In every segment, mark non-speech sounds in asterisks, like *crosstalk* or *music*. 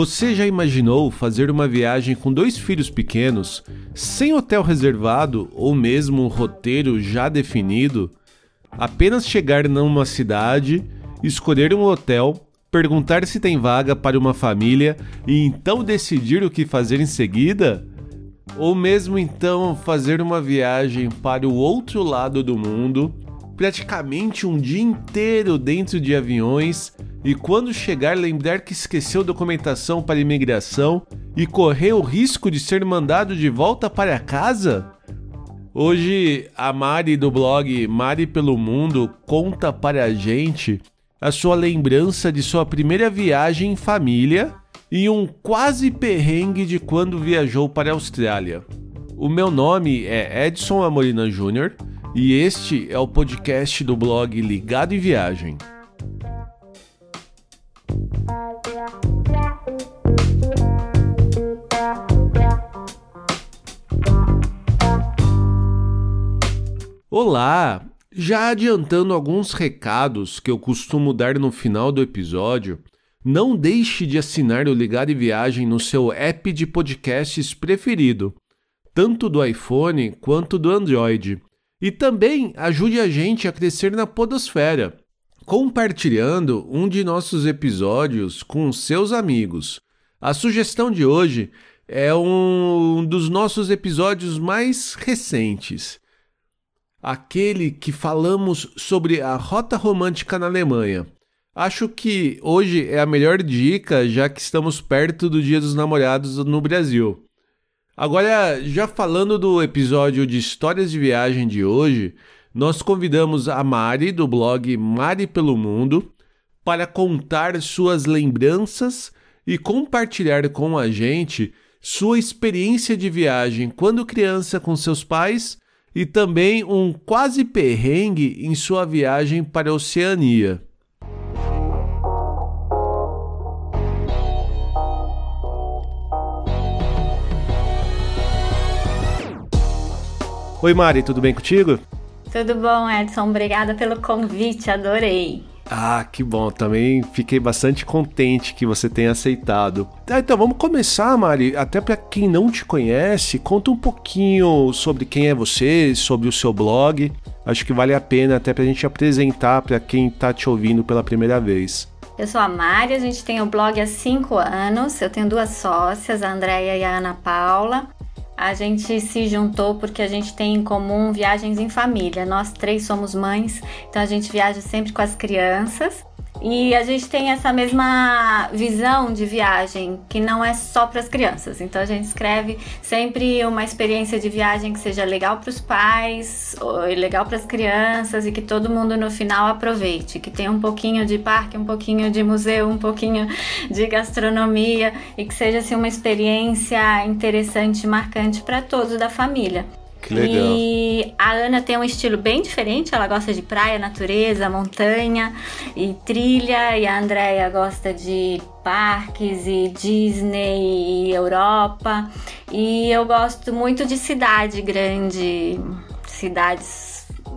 Você já imaginou fazer uma viagem com dois filhos pequenos, sem hotel reservado ou mesmo um roteiro já definido? Apenas chegar numa cidade, escolher um hotel, perguntar se tem vaga para uma família e então decidir o que fazer em seguida? Ou mesmo então fazer uma viagem para o outro lado do mundo, praticamente um dia inteiro dentro de aviões e quando chegar lembrar que esqueceu documentação para imigração e correr o risco de ser mandado de volta para casa? Hoje a Mari do blog Mari pelo Mundo conta para a gente a sua lembrança de sua primeira viagem em família e um quase perrengue de quando viajou para a Austrália. O meu nome é Edson Amorina Júnior e este é o podcast do blog Ligado em Viagem. Olá! Já adiantando alguns recados que eu costumo dar no final do episódio, não deixe de assinar o Ligado em Viagem no seu app de podcasts preferido, tanto do iPhone quanto do Android. E também ajude a gente a crescer na Podosfera, compartilhando um de nossos episódios com seus amigos. A sugestão de hoje é um dos nossos episódios mais recentes. Aquele que falamos sobre a rota romântica na Alemanha. Acho que hoje é a melhor dica, já que estamos perto do Dia dos Namorados no Brasil. Agora, já falando do episódio de histórias de viagem de hoje, nós convidamos a Mari do blog Mari pelo Mundo para contar suas lembranças e compartilhar com a gente sua experiência de viagem quando criança com seus pais e também um quase perrengue em sua viagem para a Oceania. Oi Mari, tudo bem contigo? Tudo bom, Edson. Obrigada pelo convite, adorei. Ah, que bom. Também fiquei bastante contente que você tenha aceitado. Ah, então vamos começar, Mari. Até para quem não te conhece, conta um pouquinho sobre quem é você, sobre o seu blog. Acho que vale a pena até para a gente apresentar para quem está te ouvindo pela primeira vez. Eu sou a Mari, a gente tem o blog há cinco anos. Eu tenho duas sócias, a Andréia e a Ana Paula a gente se juntou porque a gente tem em comum viagens em família. Nós três somos mães, então a gente viaja sempre com as crianças. E a gente tem essa mesma visão de viagem, que não é só para as crianças. Então a gente escreve sempre uma experiência de viagem que seja legal para os pais, legal para as crianças e que todo mundo no final aproveite, que tenha um pouquinho de parque, um pouquinho de museu, um pouquinho de gastronomia e que seja assim uma experiência interessante, marcante para todos da família. Que legal. E a Ana tem um estilo bem diferente, ela gosta de praia, natureza, montanha e trilha, e a Andrea gosta de parques e Disney e Europa. E eu gosto muito de cidade grande, cidades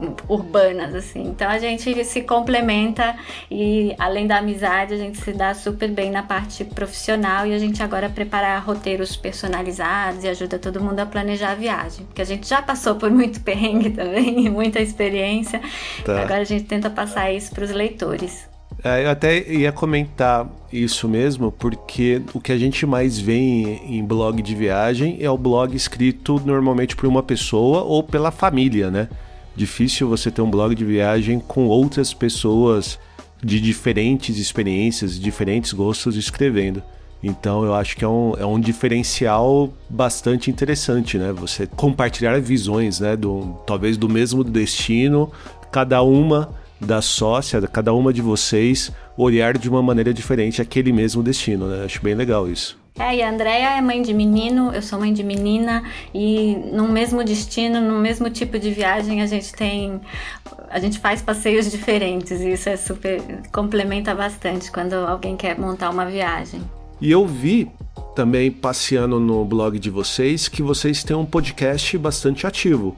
*laughs* urbanas, assim. Então a gente se complementa e além da amizade, a gente se dá super bem na parte profissional e a gente agora prepara roteiros personalizados e ajuda todo mundo a planejar a viagem. Porque a gente já passou por muito perrengue *laughs* também, muita experiência. Tá. Agora a gente tenta passar isso para os leitores. É, eu até ia comentar isso mesmo, porque o que a gente mais vê em, em blog de viagem é o blog escrito normalmente por uma pessoa ou pela família, né? Difícil você ter um blog de viagem com outras pessoas de diferentes experiências, diferentes gostos escrevendo. Então eu acho que é um, é um diferencial bastante interessante, né? Você compartilhar visões, né? Do, talvez do mesmo destino, cada uma da sócia, cada uma de vocês olhar de uma maneira diferente aquele mesmo destino, né? Acho bem legal isso. É, e a Andrea é mãe de menino, eu sou mãe de menina, e no mesmo destino, no mesmo tipo de viagem, a gente tem. A gente faz passeios diferentes, e isso é super. complementa bastante quando alguém quer montar uma viagem. E eu vi também passeando no blog de vocês que vocês têm um podcast bastante ativo.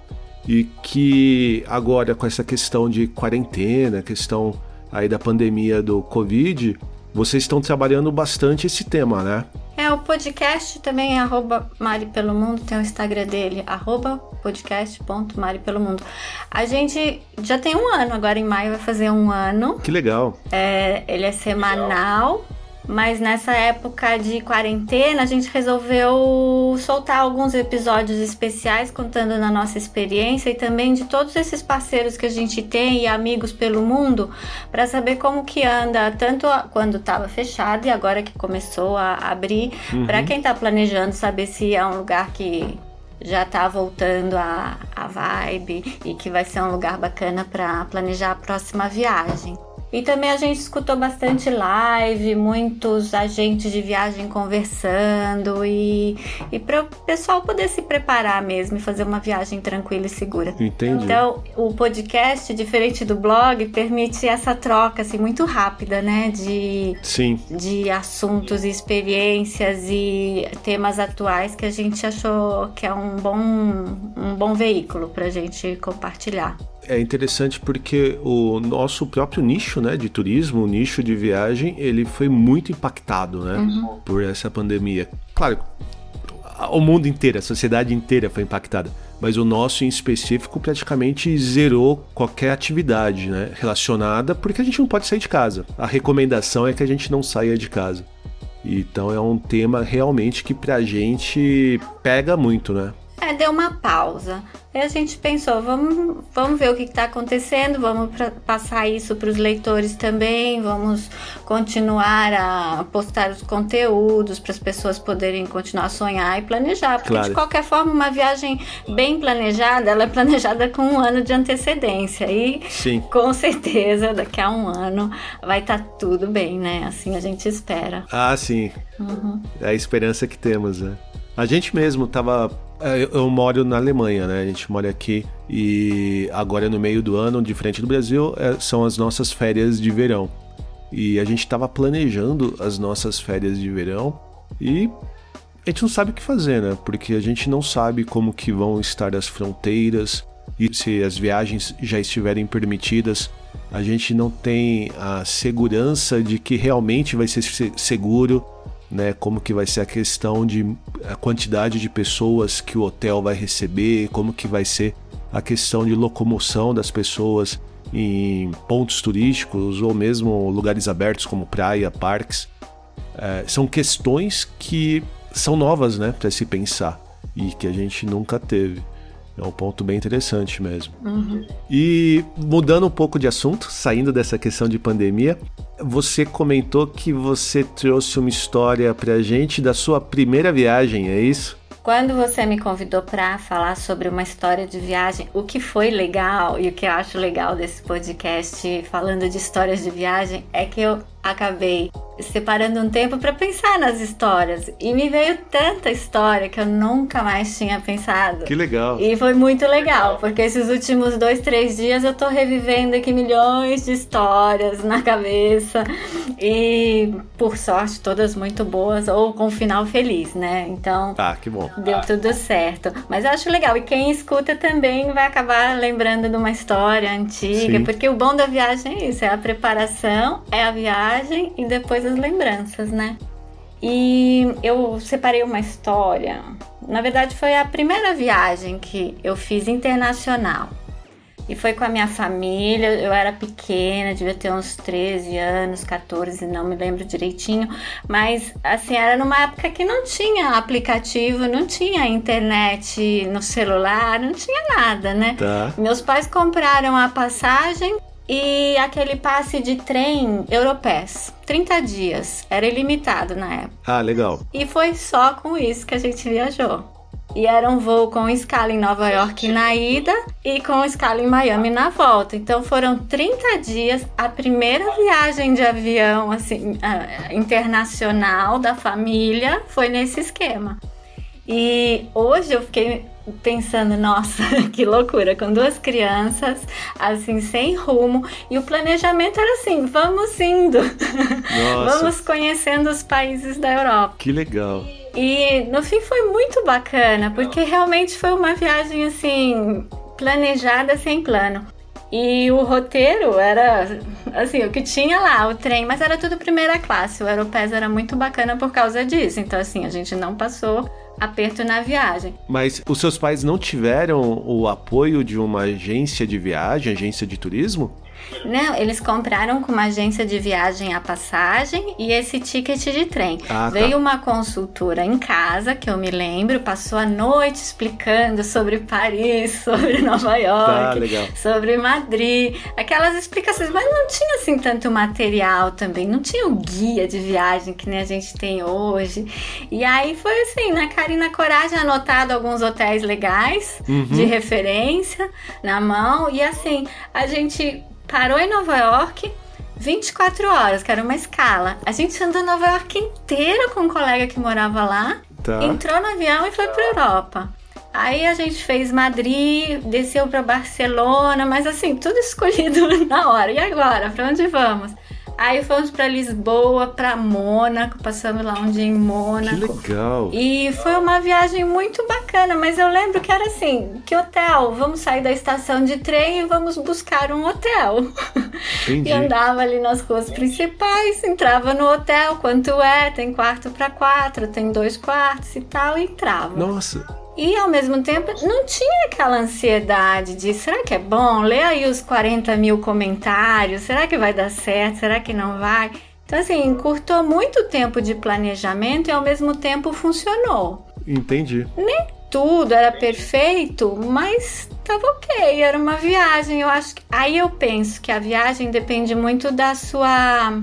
E que agora com essa questão de quarentena, questão aí da pandemia do Covid, vocês estão trabalhando bastante esse tema, né? É, o podcast também é arroba Mari Pelo Mundo, tem o Instagram dele, arroba podcast.maripelomundo. A gente já tem um ano, agora em maio vai fazer um ano. Que legal. É, ele é semanal, mas nessa época de quarentena, a gente resolveu soltar alguns episódios especiais contando na nossa experiência e também de todos esses parceiros que a gente tem e amigos pelo mundo para saber como que anda, tanto quando estava fechado e agora que começou a abrir, uhum. para quem está planejando saber se é um lugar que já está voltando a, a vibe e que vai ser um lugar bacana para planejar a próxima viagem. E também a gente escutou bastante live, muitos agentes de viagem conversando e, e para o pessoal poder se preparar mesmo e fazer uma viagem tranquila e segura. Entendi. Então, o podcast, diferente do blog, permite essa troca assim, muito rápida, né? De, Sim. de assuntos e experiências e temas atuais que a gente achou que é um bom, um bom veículo para a gente compartilhar é interessante porque o nosso próprio nicho, né, de turismo, o nicho de viagem, ele foi muito impactado, né, uhum. por essa pandemia. Claro, o mundo inteiro, a sociedade inteira foi impactada, mas o nosso em específico praticamente zerou qualquer atividade, né, relacionada, porque a gente não pode sair de casa. A recomendação é que a gente não saia de casa. Então é um tema realmente que pra gente pega muito, né? É, deu uma pausa. Aí a gente pensou, vamos, vamos ver o que está acontecendo, vamos pra, passar isso para os leitores também, vamos continuar a postar os conteúdos para as pessoas poderem continuar a sonhar e planejar. Porque claro. de qualquer forma, uma viagem bem planejada, ela é planejada com um ano de antecedência. E Sim. com certeza, daqui a um ano vai estar tá tudo bem, né? Assim a gente espera. Ah, sim. Uhum. É a esperança que temos, né? A gente mesmo estava é, eu moro na Alemanha, né? A gente mora aqui e agora no meio do ano, diferente do Brasil, é, são as nossas férias de verão. E a gente estava planejando as nossas férias de verão e a gente não sabe o que fazer, né? Porque a gente não sabe como que vão estar as fronteiras e se as viagens já estiverem permitidas. A gente não tem a segurança de que realmente vai ser seguro né? Como que vai ser a questão de a quantidade de pessoas que o hotel vai receber, como que vai ser a questão de locomoção das pessoas em pontos turísticos ou mesmo lugares abertos como praia, parques. É, são questões que são novas, né, para se pensar e que a gente nunca teve. É um ponto bem interessante mesmo. Uhum. E mudando um pouco de assunto, saindo dessa questão de pandemia, você comentou que você trouxe uma história pra gente da sua primeira viagem, é isso? Quando você me convidou para falar sobre uma história de viagem, o que foi legal e o que eu acho legal desse podcast falando de histórias de viagem é que eu acabei separando um tempo para pensar nas histórias e me veio tanta história que eu nunca mais tinha pensado. Que legal! E foi muito legal, porque esses últimos dois, três dias eu tô revivendo aqui milhões de histórias na cabeça e, por sorte, todas muito boas ou com um final feliz, né? Então, ah, que bom. Deu tudo certo. Mas eu acho legal e quem escuta também vai acabar lembrando de uma história antiga, Sim. porque o bom da viagem é isso, é a preparação, é a viagem e depois as lembranças, né? E eu separei uma história. Na verdade, foi a primeira viagem que eu fiz internacional. E foi com a minha família. Eu era pequena, devia ter uns 13 anos, 14, não me lembro direitinho. Mas, assim, era numa época que não tinha aplicativo, não tinha internet no celular, não tinha nada, né? Tá. Meus pais compraram a passagem e aquele passe de trem Europass. 30 dias. Era ilimitado na época. Ah, legal. E foi só com isso que a gente viajou. E era um voo com escala em Nova York na ida e com escala em Miami na volta. Então foram 30 dias, a primeira viagem de avião assim internacional da família foi nesse esquema. E hoje eu fiquei pensando, nossa, *laughs* que loucura, com duas crianças, assim, sem rumo, e o planejamento era assim, vamos indo, *laughs* vamos conhecendo os países da Europa. Que legal. E no fim foi muito bacana, porque realmente foi uma viagem assim, planejada sem plano. E o roteiro era, assim, o que tinha lá, o trem, mas era tudo primeira classe. O Aeropass era muito bacana por causa disso. Então, assim, a gente não passou aperto na viagem. Mas os seus pais não tiveram o apoio de uma agência de viagem, agência de turismo? Não, eles compraram com uma agência de viagem a passagem e esse ticket de trem. Ah, tá. Veio tá. uma consultora em casa, que eu me lembro, passou a noite explicando sobre Paris, *laughs* sobre Nova York, tá, sobre Madrid, aquelas explicações, mas não tinha assim tanto material também, não tinha o guia de viagem que nem a gente tem hoje. E aí foi assim, na cara e na coragem, anotado alguns hotéis legais uhum. de referência na mão e assim, a gente parou em Nova York 24 horas, que era uma escala. A gente andou Nova York inteira com um colega que morava lá, tá. entrou no avião e foi para Europa. Aí a gente fez Madrid, desceu para Barcelona, mas assim, tudo escolhido *laughs* na hora. E agora, para onde vamos? Aí fomos para Lisboa, para Mônaco, passamos lá um dia em Mônaco. Que legal! E foi uma viagem muito bacana, mas eu lembro que era assim: que hotel? Vamos sair da estação de trem e vamos buscar um hotel. Entendi. *laughs* e andava ali nas ruas principais, entrava no hotel, quanto é? Tem quarto para quatro, tem dois quartos e tal, e entrava. Nossa! E ao mesmo tempo não tinha aquela ansiedade de será que é bom? Lê aí os 40 mil comentários, será que vai dar certo? Será que não vai? Então, assim, encurtou muito tempo de planejamento e ao mesmo tempo funcionou. Entendi. Nem tudo era perfeito, mas tava ok, era uma viagem. Eu acho que aí eu penso que a viagem depende muito da sua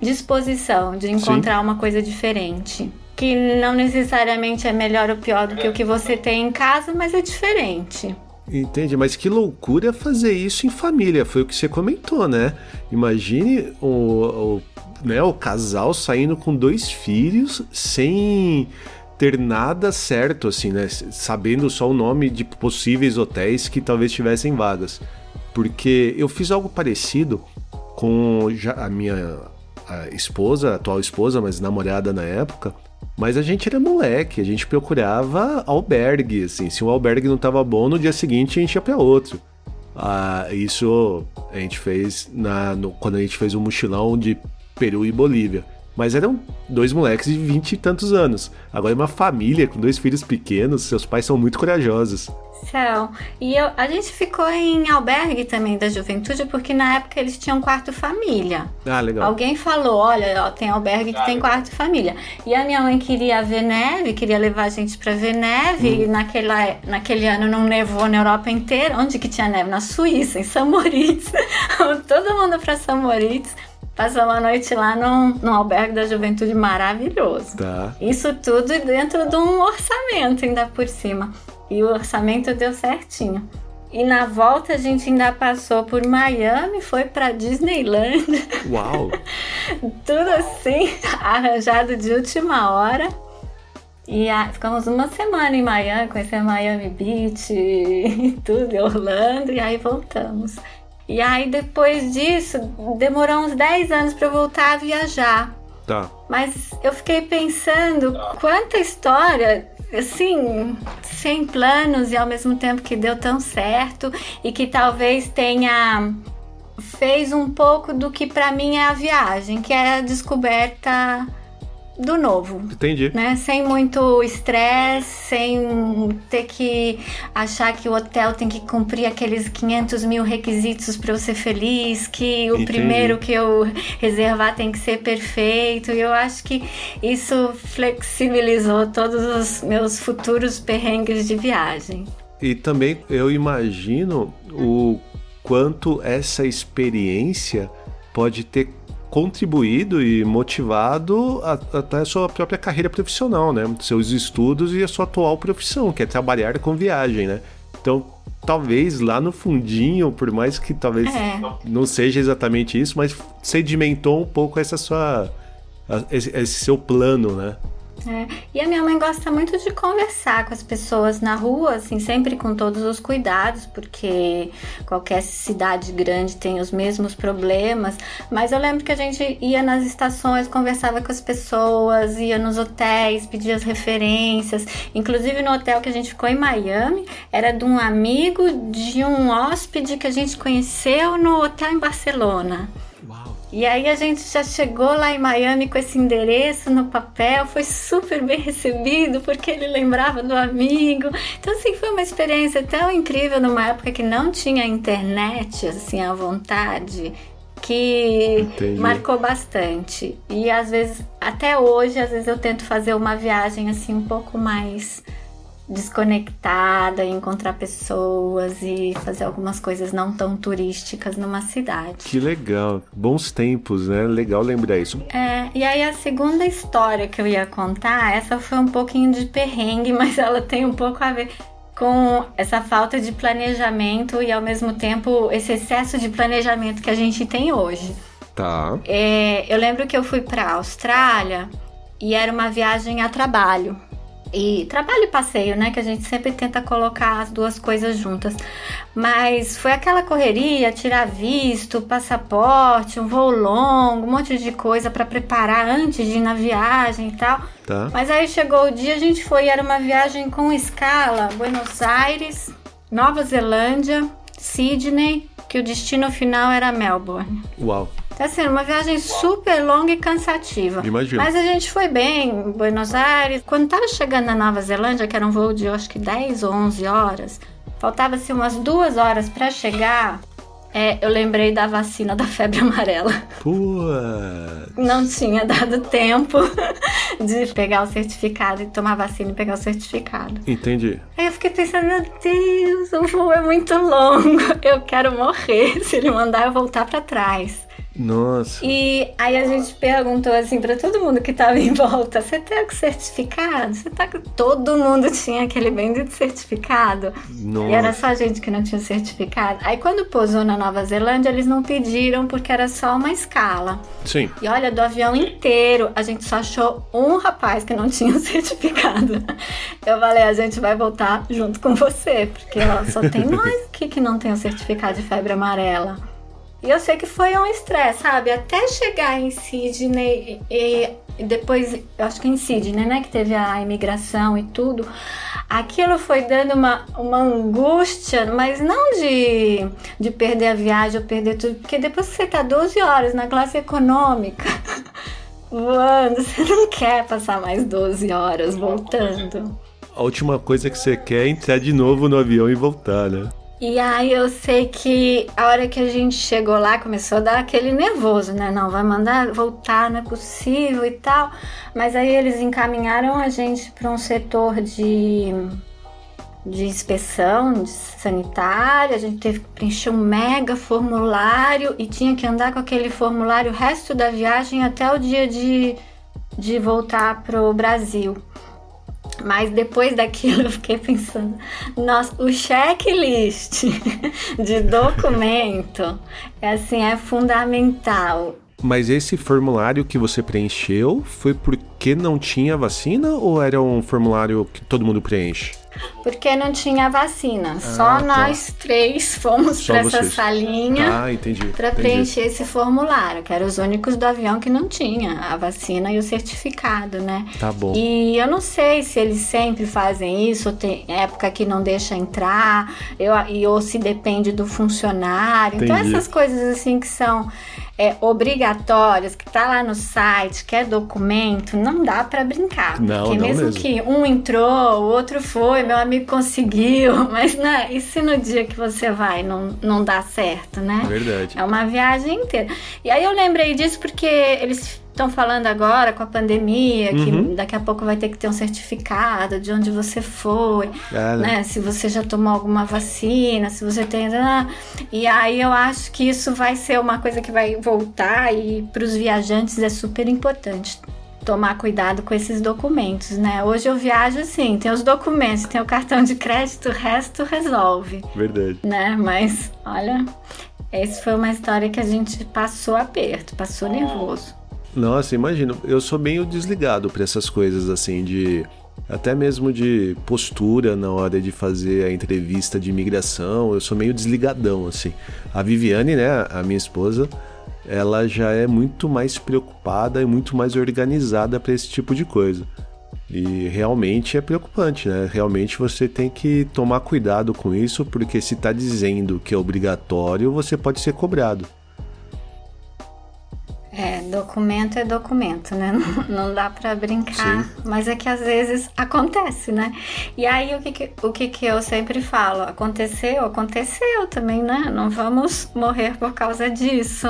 disposição de encontrar Sim. uma coisa diferente que não necessariamente é melhor ou pior do que o que você tem em casa, mas é diferente. Entendi, mas que loucura fazer isso em família, foi o que você comentou, né? Imagine o, o, né, o casal saindo com dois filhos sem ter nada certo, assim, né? Sabendo só o nome de possíveis hotéis que talvez tivessem vagas. Porque eu fiz algo parecido com a minha esposa, atual esposa, mas namorada na época. Mas a gente era moleque, a gente procurava albergue, assim. Se um albergue não tava bom, no dia seguinte a gente ia para outro. Ah, isso a gente fez na, no, quando a gente fez um mochilão de Peru e Bolívia. Mas eram dois moleques de vinte e tantos anos. Agora é uma família com dois filhos pequenos, seus pais são muito corajosos. São. E eu, a gente ficou em albergue também da juventude, porque na época eles tinham quarto família. Ah, legal. Alguém falou: olha, ó, tem albergue que ah, tem quarto família. E a minha mãe queria ver neve, queria levar a gente pra ver neve. Hum. E naquela, naquele ano não nevou na Europa inteira. Onde que tinha neve? Na Suíça, em São Moritz. *laughs* Todo mundo pra São Moritz. Passamos a noite lá num, num albergue da juventude maravilhoso. Tá. Isso tudo dentro de um orçamento, ainda por cima. E o orçamento deu certinho. E na volta a gente ainda passou por Miami, foi para Disneyland. Uau! *laughs* Tudo assim, arranjado de última hora. E a, ficamos uma semana em Miami, conhecendo Miami Beach e *laughs* tudo, Orlando, e aí voltamos. E aí depois disso, demorou uns 10 anos para voltar a viajar. Tá. Mas eu fiquei pensando quanta história assim, sem planos e ao mesmo tempo que deu tão certo e que talvez tenha fez um pouco do que para mim é a viagem, que é a descoberta do novo. Entendi. Né? Sem muito estresse, sem ter que achar que o hotel tem que cumprir aqueles 500 mil requisitos para eu ser feliz, que o Entendi. primeiro que eu reservar tem que ser perfeito. E eu acho que isso flexibilizou todos os meus futuros perrengues de viagem. E também eu imagino o quanto essa experiência pode ter contribuído e motivado até a, sua própria carreira profissional, né? Seus estudos e a sua atual profissão, que é trabalhar com viagem, né? Então, talvez lá no fundinho, por mais que talvez é. não seja exatamente isso, mas sedimentou um pouco essa sua esse, esse seu plano, né? É. E a minha mãe gosta muito de conversar com as pessoas na rua, assim, sempre com todos os cuidados, porque qualquer cidade grande tem os mesmos problemas. Mas eu lembro que a gente ia nas estações, conversava com as pessoas, ia nos hotéis, pedia as referências. Inclusive no hotel que a gente ficou em Miami, era de um amigo de um hóspede que a gente conheceu no hotel em Barcelona. E aí a gente já chegou lá em Miami com esse endereço no papel, foi super bem recebido porque ele lembrava do amigo. Então assim, foi uma experiência tão incrível numa época que não tinha internet assim à vontade que Entendi. marcou bastante. E às vezes, até hoje, às vezes eu tento fazer uma viagem assim um pouco mais desconectada, encontrar pessoas e fazer algumas coisas não tão turísticas numa cidade. Que legal, bons tempos, né? Legal lembrar isso. É, e aí a segunda história que eu ia contar, essa foi um pouquinho de perrengue, *laughs* mas ela tem um pouco a ver com essa falta de planejamento e ao mesmo tempo esse excesso de planejamento que a gente tem hoje. Tá. É, eu lembro que eu fui para a Austrália e era uma viagem a trabalho. E trabalho e passeio, né? Que a gente sempre tenta colocar as duas coisas juntas. Mas foi aquela correria, tirar visto, passaporte, um voo longo, um monte de coisa para preparar antes de ir na viagem e tal. Tá. Mas aí chegou o dia, a gente foi, era uma viagem com escala, Buenos Aires, Nova Zelândia, Sydney, que o destino final era Melbourne. Uau. Sendo uma viagem super longa e cansativa. Imagina. Mas a gente foi bem em Buenos Aires. Quando tava chegando na Nova Zelândia, que era um voo de acho que 10 ou 11 horas, faltava assim umas duas horas para chegar. É, eu lembrei da vacina da febre amarela. Pô! Não tinha dado tempo *laughs* de pegar o certificado e tomar vacina e pegar o certificado. Entendi. Aí eu fiquei pensando, meu Deus, o voo é muito longo. Eu quero morrer se ele mandar eu voltar para trás. Nossa. E aí a gente perguntou assim para todo mundo que tava em volta: você tem o certificado? Você tá. Todo mundo tinha aquele bendito certificado. Nossa. E era só a gente que não tinha certificado. Aí quando pousou na Nova Zelândia, eles não pediram porque era só uma escala. Sim. E olha, do avião inteiro, a gente só achou um rapaz que não *laughs* tinha o certificado. Eu falei: a gente vai voltar junto com você, porque ó, só tem nós *laughs* aqui que não tem o certificado de febre amarela. E eu sei que foi um estresse, sabe? Até chegar em Sydney e, e depois, eu acho que em Sydney, né? Que teve a imigração e tudo. Aquilo foi dando uma, uma angústia, mas não de, de perder a viagem ou perder tudo, porque depois que você tá 12 horas na classe econômica, *laughs* voando, você não quer passar mais 12 horas voltando. A última coisa que você quer é entrar de novo no avião e voltar, né? E aí eu sei que a hora que a gente chegou lá começou a dar aquele nervoso, né? Não, vai mandar voltar, não é possível e tal. Mas aí eles encaminharam a gente para um setor de, de inspeção de sanitária. A gente teve que preencher um mega formulário e tinha que andar com aquele formulário o resto da viagem até o dia de, de voltar pro Brasil. Mas depois daquilo eu fiquei pensando, nossa, o checklist *laughs* de documento é assim, é fundamental. Mas esse formulário que você preencheu foi porque não tinha vacina ou era um formulário que todo mundo preenche? Porque não tinha vacina. Ah, Só tá. nós três fomos para essa salinha ah, para preencher esse formulário, que eram os únicos do avião que não tinha a vacina e o certificado, né? Tá bom. E eu não sei se eles sempre fazem isso, ou tem época que não deixa entrar, eu, e, ou se depende do funcionário. Então, entendi. Então essas coisas assim que são é, obrigatórias, que tá lá no site, que é documento, não dá para brincar. Não, porque não mesmo, mesmo, que um entrou, o outro foi, meu amigo conseguiu, *laughs* mas né, e se no dia que você vai não, não dá certo, né? Verdade. É uma viagem inteira. E aí eu lembrei disso porque eles estão falando agora com a pandemia, que uhum. daqui a pouco vai ter que ter um certificado de onde você foi, é, né? né? Se você já tomou alguma vacina, se você tem. Ah, e aí eu acho que isso vai ser uma coisa que vai voltar e para os viajantes é super importante tomar cuidado com esses documentos, né? Hoje eu viajo assim, tem os documentos, tem o cartão de crédito, o resto resolve. Verdade. Né? Mas, olha, essa foi uma história que a gente passou aperto, passou nervoso. Nossa, imagino. Eu sou meio desligado para essas coisas assim de até mesmo de postura na hora de fazer a entrevista de imigração, eu sou meio desligadão assim. A Viviane, né, a minha esposa, ela já é muito mais preocupada e muito mais organizada para esse tipo de coisa. E realmente é preocupante, né? Realmente você tem que tomar cuidado com isso, porque se está dizendo que é obrigatório, você pode ser cobrado. É, documento é documento, né? *laughs* Não, não dá para brincar, Sim. mas é que às vezes acontece, né? E aí o que, que, o que, que eu sempre falo? Aconteceu, aconteceu também, né? Não vamos morrer por causa disso.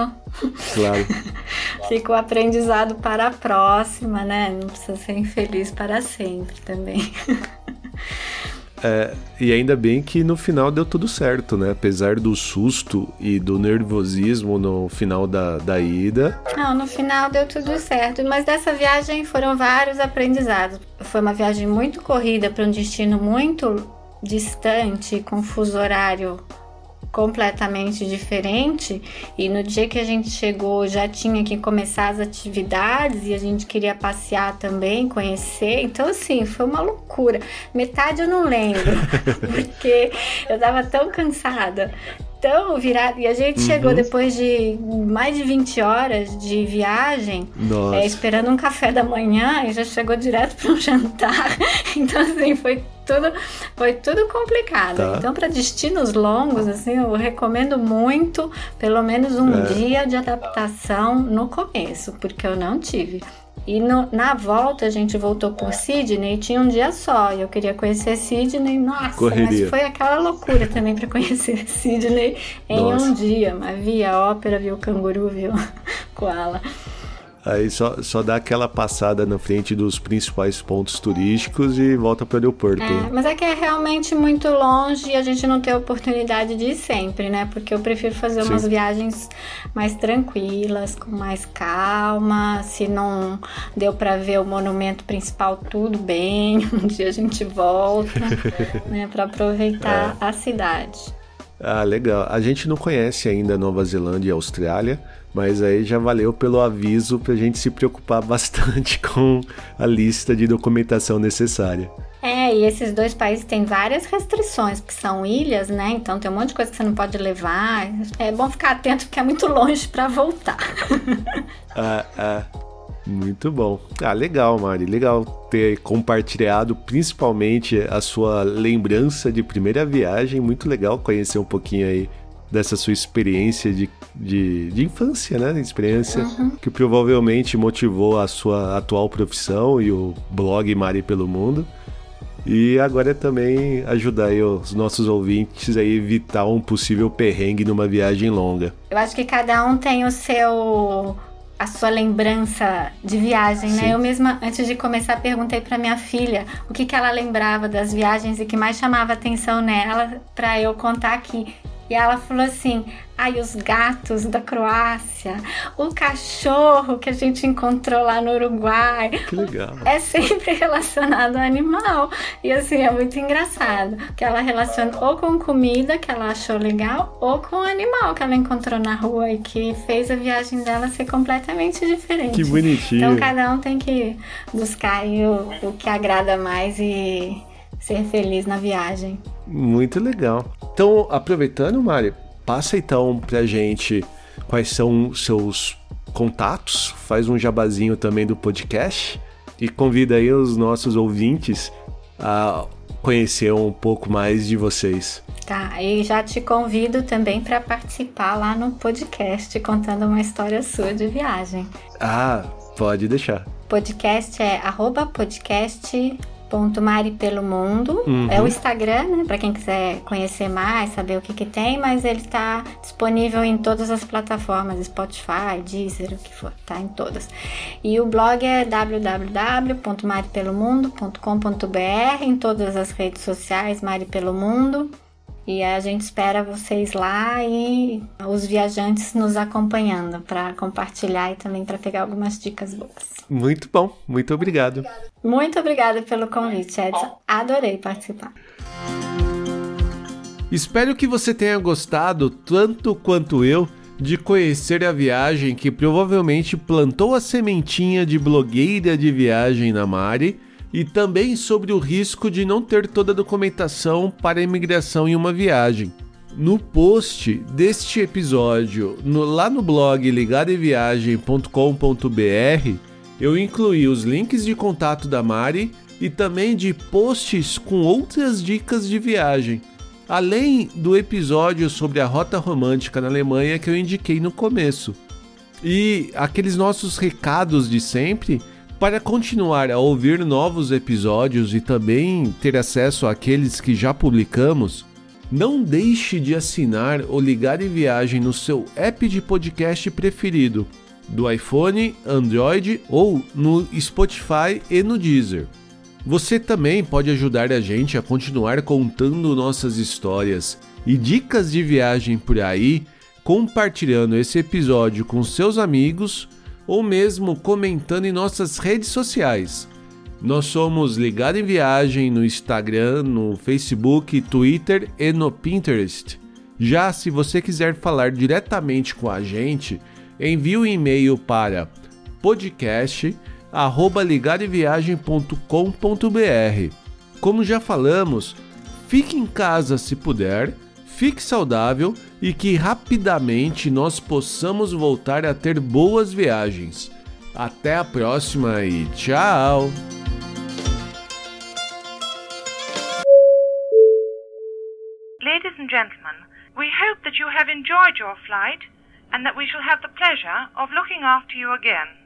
Claro. *laughs* Fica o aprendizado para a próxima, né? Não precisa ser infeliz para sempre também. *laughs* É, e ainda bem que no final deu tudo certo, né? Apesar do susto e do nervosismo no final da, da ida. Não, no final deu tudo certo. Mas dessa viagem foram vários aprendizados. Foi uma viagem muito corrida para um destino muito distante, com fuso horário completamente diferente e no dia que a gente chegou já tinha que começar as atividades e a gente queria passear também, conhecer. Então assim, foi uma loucura. Metade eu não lembro, *laughs* porque eu tava tão cansada tão virado. E a gente uhum. chegou depois de mais de 20 horas de viagem, é, esperando um café da manhã e já chegou direto para um jantar. *laughs* Então, assim, foi tudo, foi tudo complicado. Tá. Então, para destinos longos, assim, eu recomendo muito, pelo menos um é. dia de adaptação no começo, porque eu não tive. E no, na volta a gente voltou por Sydney e tinha um dia só. E eu queria conhecer Sydney. Nossa, Correria. mas foi aquela loucura também para conhecer Sydney em Nossa. um dia. Mas via ópera, viu canguru, viu *laughs* koala. Aí só, só dá aquela passada na frente dos principais pontos turísticos e volta para o aeroporto. É, mas é que é realmente muito longe e a gente não tem a oportunidade de ir sempre, né? Porque eu prefiro fazer Sim. umas viagens mais tranquilas, com mais calma. Se não deu para ver o monumento principal, tudo bem. *laughs* Um dia a gente volta, *laughs* né? Para aproveitar é. a cidade. Ah, legal. A gente não conhece ainda Nova Zelândia e Austrália, mas aí já valeu pelo aviso para a gente se preocupar bastante *laughs* com a lista de documentação necessária. É, e esses dois países têm várias restrições, porque são ilhas, né? Então tem um monte de coisa que você não pode levar. É bom ficar atento porque é muito longe para voltar. *laughs* ah, ah. Muito bom. Ah, legal, Mari. Legal ter compartilhado principalmente a sua lembrança de primeira viagem. Muito legal conhecer um pouquinho aí dessa sua experiência de, de, de infância, né? Experiência uhum. que provavelmente motivou a sua atual profissão e o blog Mari pelo Mundo. E agora é também ajudar os nossos ouvintes a evitar um possível perrengue numa viagem longa. Eu acho que cada um tem o seu a sua lembrança de viagem, né? Sim. né? Eu mesma, antes de começar, perguntei para minha filha o que, que ela lembrava das viagens e que mais chamava atenção nela para eu contar aqui. E ela falou assim: ai, os gatos da Croácia, o cachorro que a gente encontrou lá no Uruguai. Que legal. É sempre *laughs* relacionado ao animal. E assim, é muito engraçado. Que ela relaciona ou com comida que ela achou legal, ou com o animal que ela encontrou na rua e que fez a viagem dela ser completamente diferente. Que bonitinho. Então cada um tem que buscar o, o que agrada mais e ser feliz na viagem. Muito legal. Então, aproveitando, Mari, passa então pra gente quais são os seus contatos, faz um jabazinho também do podcast e convida aí os nossos ouvintes a conhecer um pouco mais de vocês. Tá, e já te convido também para participar lá no podcast contando uma história sua de viagem. Ah, pode deixar. Podcast é arroba podcast Mari pelo Mundo. Uhum. É o Instagram, né? Para quem quiser conhecer mais, saber o que, que tem, mas ele está disponível em todas as plataformas, Spotify, Deezer, o que for, tá em todas. E o blog é www.maripelomundo.com.br, em todas as redes sociais, Mari Pelo Mundo. E a gente espera vocês lá e os viajantes nos acompanhando para compartilhar e também para pegar algumas dicas boas. Muito bom, muito obrigado. Muito obrigada pelo convite, Edson. Adorei participar. Espero que você tenha gostado tanto quanto eu de conhecer a viagem que provavelmente plantou a sementinha de blogueira de viagem na Mari e também sobre o risco de não ter toda a documentação para a imigração em uma viagem. No post deste episódio, no, lá no blog ligadeviagem.com.br, eu incluí os links de contato da Mari e também de posts com outras dicas de viagem, além do episódio sobre a rota romântica na Alemanha que eu indiquei no começo. E aqueles nossos recados de sempre para continuar a ouvir novos episódios e também ter acesso àqueles que já publicamos, não deixe de assinar ou ligar em viagem no seu app de podcast preferido, do iPhone, Android ou no Spotify e no Deezer. Você também pode ajudar a gente a continuar contando nossas histórias e dicas de viagem por aí, compartilhando esse episódio com seus amigos ou mesmo comentando em nossas redes sociais. Nós somos Ligado em Viagem no Instagram, no Facebook, Twitter e no Pinterest. Já se você quiser falar diretamente com a gente, envie um e-mail para podcast@ligadoemviagem.com.br. Como já falamos, fique em casa se puder fique saudável e que rapidamente nós possamos voltar a ter boas viagens. Até a próxima e tchau! Ladies and gentlemen, we hope that you have enjoyed your flight and that we shall have the pleasure of looking after you again.